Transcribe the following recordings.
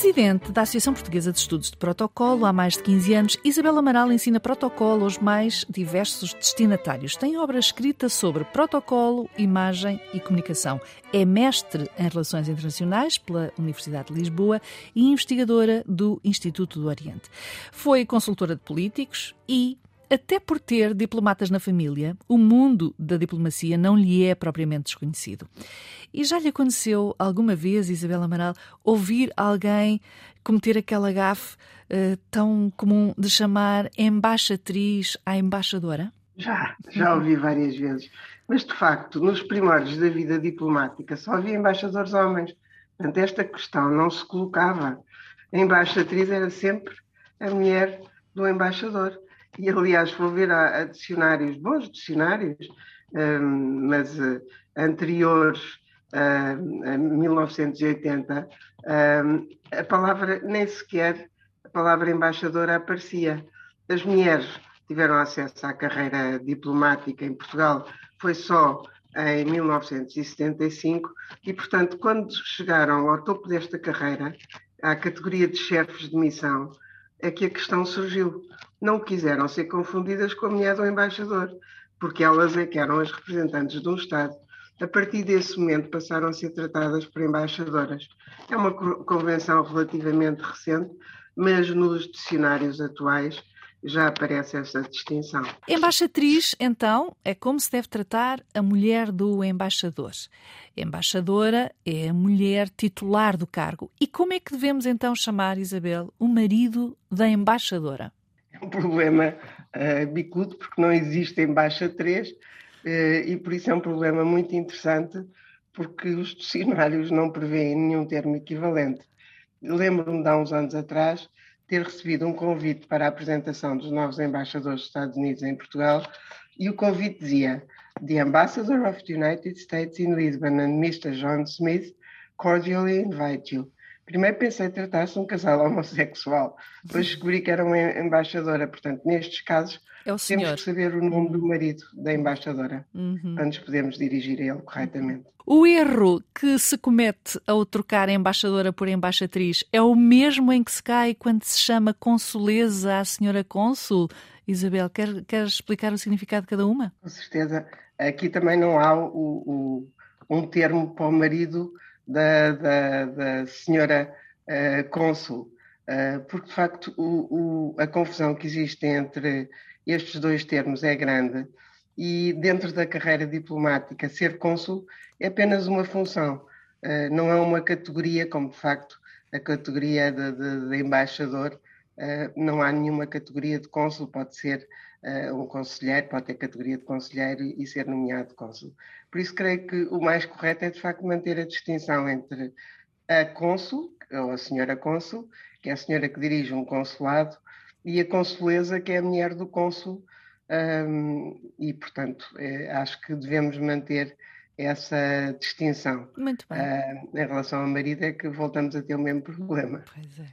Presidente da Associação Portuguesa de Estudos de Protocolo há mais de 15 anos, Isabel Amaral ensina protocolo aos mais diversos destinatários. Tem obra escrita sobre protocolo, imagem e comunicação. É mestre em Relações Internacionais pela Universidade de Lisboa e investigadora do Instituto do Oriente. Foi consultora de políticos e até por ter diplomatas na família, o mundo da diplomacia não lhe é propriamente desconhecido. E já lhe aconteceu alguma vez, Isabel Amaral, ouvir alguém cometer aquela gafe uh, tão comum de chamar embaixatriz à embaixadora? Já, já ouvi várias vezes. Mas, de facto, nos primórdios da vida diplomática só havia embaixadores homens. Portanto, esta questão não se colocava. A embaixatriz era sempre a mulher do embaixador. E, aliás, vou ver a, a dicionários, bons dicionários, um, mas uh, anteriores uh, a 1980, um, a palavra nem sequer, a palavra embaixadora aparecia. As mulheres tiveram acesso à carreira diplomática em Portugal, foi só em 1975, e, portanto, quando chegaram ao topo desta carreira, à categoria de chefes de missão, é que a questão surgiu não quiseram ser confundidas com a mulher do embaixador, porque elas é que eram as representantes de um Estado. A partir desse momento passaram a ser tratadas por embaixadoras. É uma convenção relativamente recente, mas nos dicionários atuais já aparece essa distinção. Embaixatriz, então, é como se deve tratar a mulher do embaixador. Embaixadora é a mulher titular do cargo. E como é que devemos então chamar, Isabel, o marido da embaixadora? é um problema uh, bicudo, porque não existe em baixa 3, uh, e por isso é um problema muito interessante, porque os dicionários não prevêem nenhum termo equivalente. Lembro-me de há uns anos atrás ter recebido um convite para a apresentação dos novos embaixadores dos Estados Unidos em Portugal, e o convite dizia: The Ambassador of the United States in Lisbon and Mr. John Smith cordially invite you. Primeiro pensei tratar-se um casal homossexual, depois descobri que era uma embaixadora. Portanto, nestes casos, é temos que saber o nome do marido da embaixadora uhum. para nos podermos dirigir a ele corretamente. O erro que se comete ao trocar embaixadora por embaixatriz é o mesmo em que se cai quando se chama consuleza à senhora cônsul? Isabel, quer, quer explicar o significado de cada uma? Com certeza. Aqui também não há o, o, um termo para o marido da, da, da senhora uh, cônsul, uh, porque de facto o, o, a confusão que existe entre estes dois termos é grande e dentro da carreira diplomática ser cônsul é apenas uma função, uh, não é uma categoria como de facto a categoria de, de, de embaixador, não há nenhuma categoria de cônsul, pode ser uh, um conselheiro, pode ter categoria de conselheiro e ser nomeado cônsul. Por isso, creio que o mais correto é, de facto, manter a distinção entre a cônsul, ou a senhora cônsul, que é a senhora que dirige um consulado, e a consuleza, que é a mulher do cônsul, e, portanto, é, acho que devemos manter essa distinção. Muito bem. Uh, em relação ao marido, é que voltamos a ter o mesmo problema. Pois é.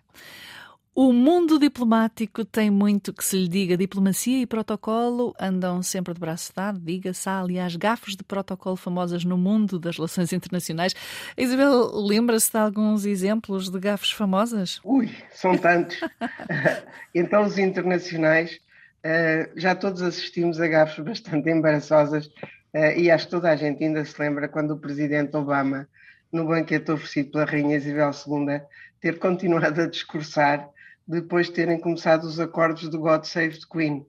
O mundo diplomático tem muito que se lhe diga. Diplomacia e protocolo andam sempre de braço dado, diga-se. Há, aliás, gafos de protocolo famosas no mundo das relações internacionais. A Isabel, lembra-se de alguns exemplos de gafos famosas? Ui, são tantos. então, os internacionais, eh, já todos assistimos a gafos bastante embaraçosas eh, e acho que toda a gente ainda se lembra quando o presidente Obama, no banquete oferecido pela Rainha Isabel II, ter continuado a discursar depois de terem começado os acordes do God Save the Queen.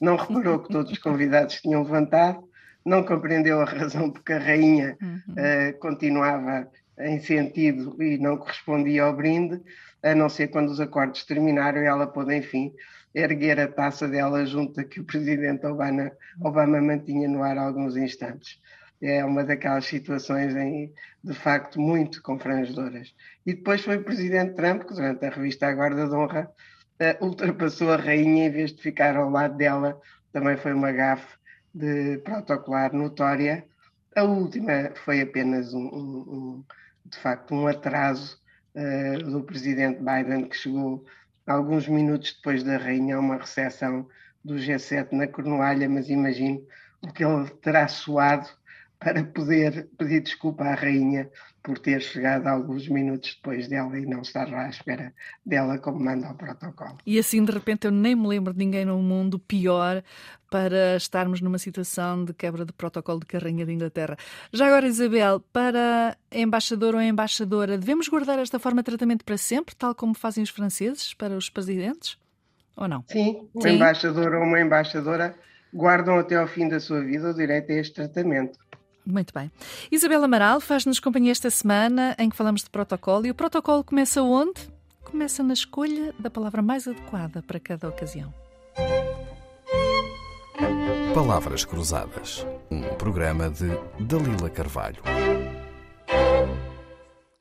Não reparou que todos os convidados tinham levantado, não compreendeu a razão porque a rainha uhum. uh, continuava em sentido e não correspondia ao brinde, a não ser quando os acordes terminaram e ela pôde, enfim, erguer a taça dela junto a que o presidente Obama, Obama mantinha no ar alguns instantes é uma daquelas situações em, de facto muito confrangedoras. E depois foi o presidente Trump que durante a revista A Guarda de Honra uh, ultrapassou a rainha em vez de ficar ao lado dela, também foi uma gafe de protocolar notória. A última foi apenas um, um, um de facto um atraso uh, do presidente Biden, que chegou alguns minutos depois da rainha a uma recepção do G7 na Cornualha, mas imagino o que ele terá suado para poder pedir desculpa à rainha por ter chegado alguns minutos depois dela e não estar lá à espera dela como manda o protocolo. E assim, de repente, eu nem me lembro de ninguém no mundo pior para estarmos numa situação de quebra de protocolo de carrinha de Inglaterra. Já agora, Isabel, para embaixador ou embaixadora, devemos guardar esta forma de tratamento para sempre, tal como fazem os franceses para os presidentes? Ou não? Sim, um Sim. embaixador ou uma embaixadora guardam até ao fim da sua vida o direito a este tratamento. Muito bem. Isabel Amaral faz-nos companhia esta semana em que falamos de protocolo. E o protocolo começa onde? Começa na escolha da palavra mais adequada para cada ocasião. Palavras Cruzadas, um programa de Dalila Carvalho.